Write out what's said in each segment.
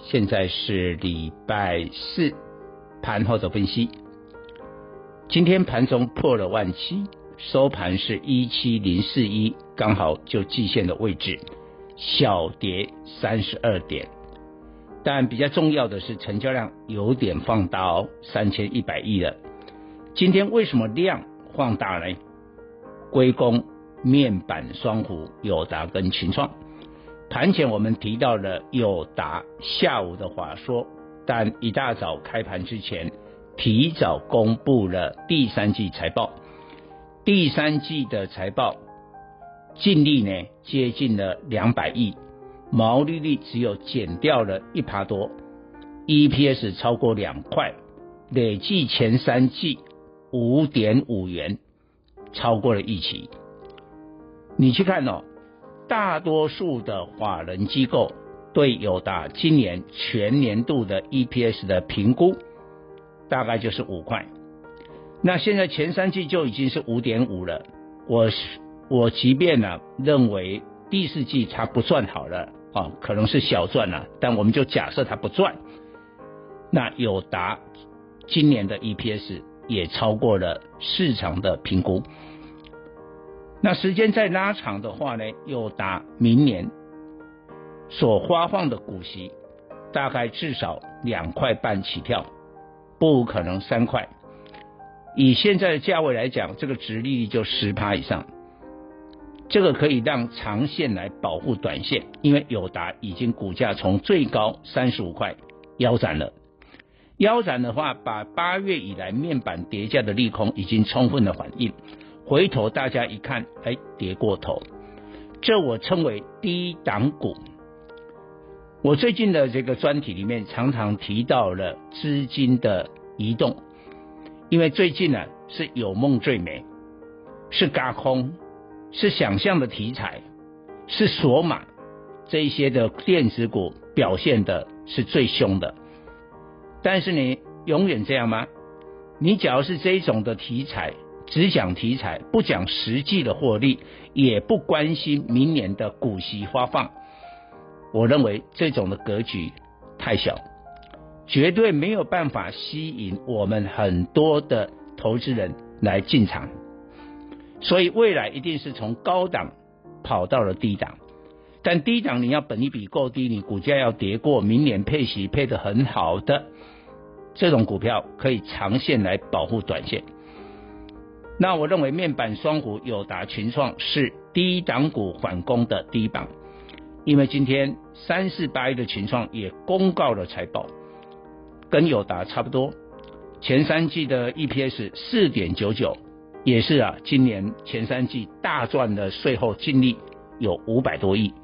现在是礼拜四盘后的分析。今天盘中破了万七，收盘是一七零四一，刚好就季线的位置，小跌三十二点。但比较重要的是，成交量有点放大哦，三千一百亿了。今天为什么量放大呢？归功面板双虎友达跟群创。盘前我们提到了友达下午的话说，但一大早开盘之前，提早公布了第三季财报。第三季的财报净利呢接近了两百亿。毛利率只有减掉了一趴多，EPS 超过两块，累计前三季五点五元，超过了预期。你去看哦，大多数的法人机构对友达今年全年度的 EPS 的评估，大概就是五块。那现在前三季就已经是五点五了，我我即便呢认为第四季它不算好了。啊，可能是小赚了，但我们就假设它不赚。那友达今年的 EPS 也超过了市场的评估。那时间再拉长的话呢，友达明年所发放的股息大概至少两块半起跳，不可能三块。以现在的价位来讲，这个殖利率就十趴以上。这个可以让长线来保护短线，因为友达已经股价从最高三十五块腰斩了，腰斩的话，把八月以来面板跌价的利空已经充分的反映。回头大家一看，哎，跌过头，这我称为低档股。我最近的这个专题里面常常提到了资金的移动，因为最近呢是有梦最美，是嘎空。是想象的题材，是锁码这一些的电子股表现的是最凶的。但是你永远这样吗？你只要是这一种的题材，只讲题材，不讲实际的获利，也不关心明年的股息发放，我认为这种的格局太小，绝对没有办法吸引我们很多的投资人来进场。所以未来一定是从高档跑到了低档，但低档你要本益比够低，你股价要跌过明年配息配得很好的这种股票，可以长线来保护短线。那我认为面板双虎友达群创是低档股反攻的第一棒，因为今天三四八一的群创也公告了财报，跟友达差不多，前三季的 EPS 四点九九。也是啊，今年前三季大赚的税后净利有五百多亿，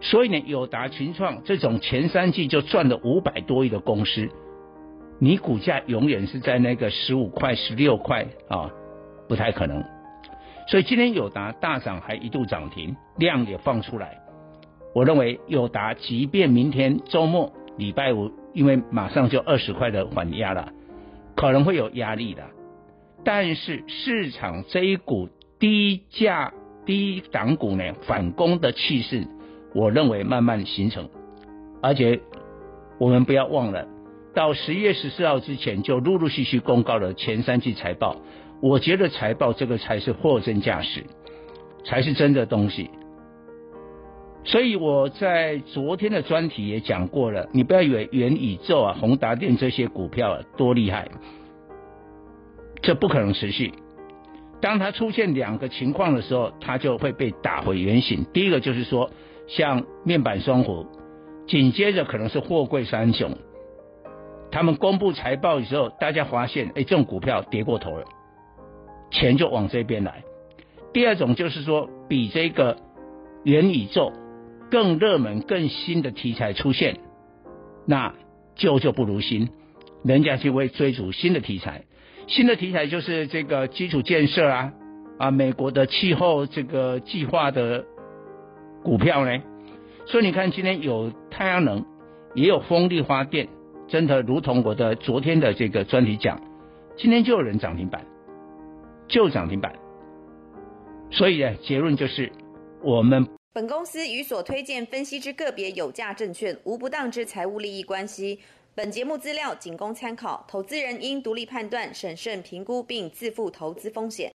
所以呢，友达群创这种前三季就赚了五百多亿的公司，你股价永远是在那个十五块、十六块啊，不太可能。所以今天友达大涨，还一度涨停，量也放出来。我认为友达即便明天周末礼拜五，因为马上就二十块的缓压了，可能会有压力的。但是市场这一股低价低档股呢，反攻的气势，我认为慢慢形成。而且我们不要忘了，到十一月十四号之前就陆陆续续公告了前三季财报。我觉得财报这个才是货真价实，才是真的东西。所以我在昨天的专题也讲过了，你不要以为元宇宙啊、宏达电这些股票啊多厉害。这不可能持续。当它出现两个情况的时候，它就会被打回原形。第一个就是说，像面板双虎，紧接着可能是货柜三雄，他们公布财报的时候，大家发现，哎，这种股票跌过头了，钱就往这边来。第二种就是说，比这个元宇宙更热门、更新的题材出现，那旧就不如新，人家就会追逐新的题材。新的题材就是这个基础建设啊，啊，美国的气候这个计划的股票呢。所以你看，今天有太阳能，也有风力发电，真的如同我的昨天的这个专题讲，今天就有人涨停板，就涨停板。所以呢，结论就是我们本公司与所推荐分析之个别有价证券无不当之财务利益关系。本节目资料仅供参考，投资人应独立判断、审慎评估并自负投资风险。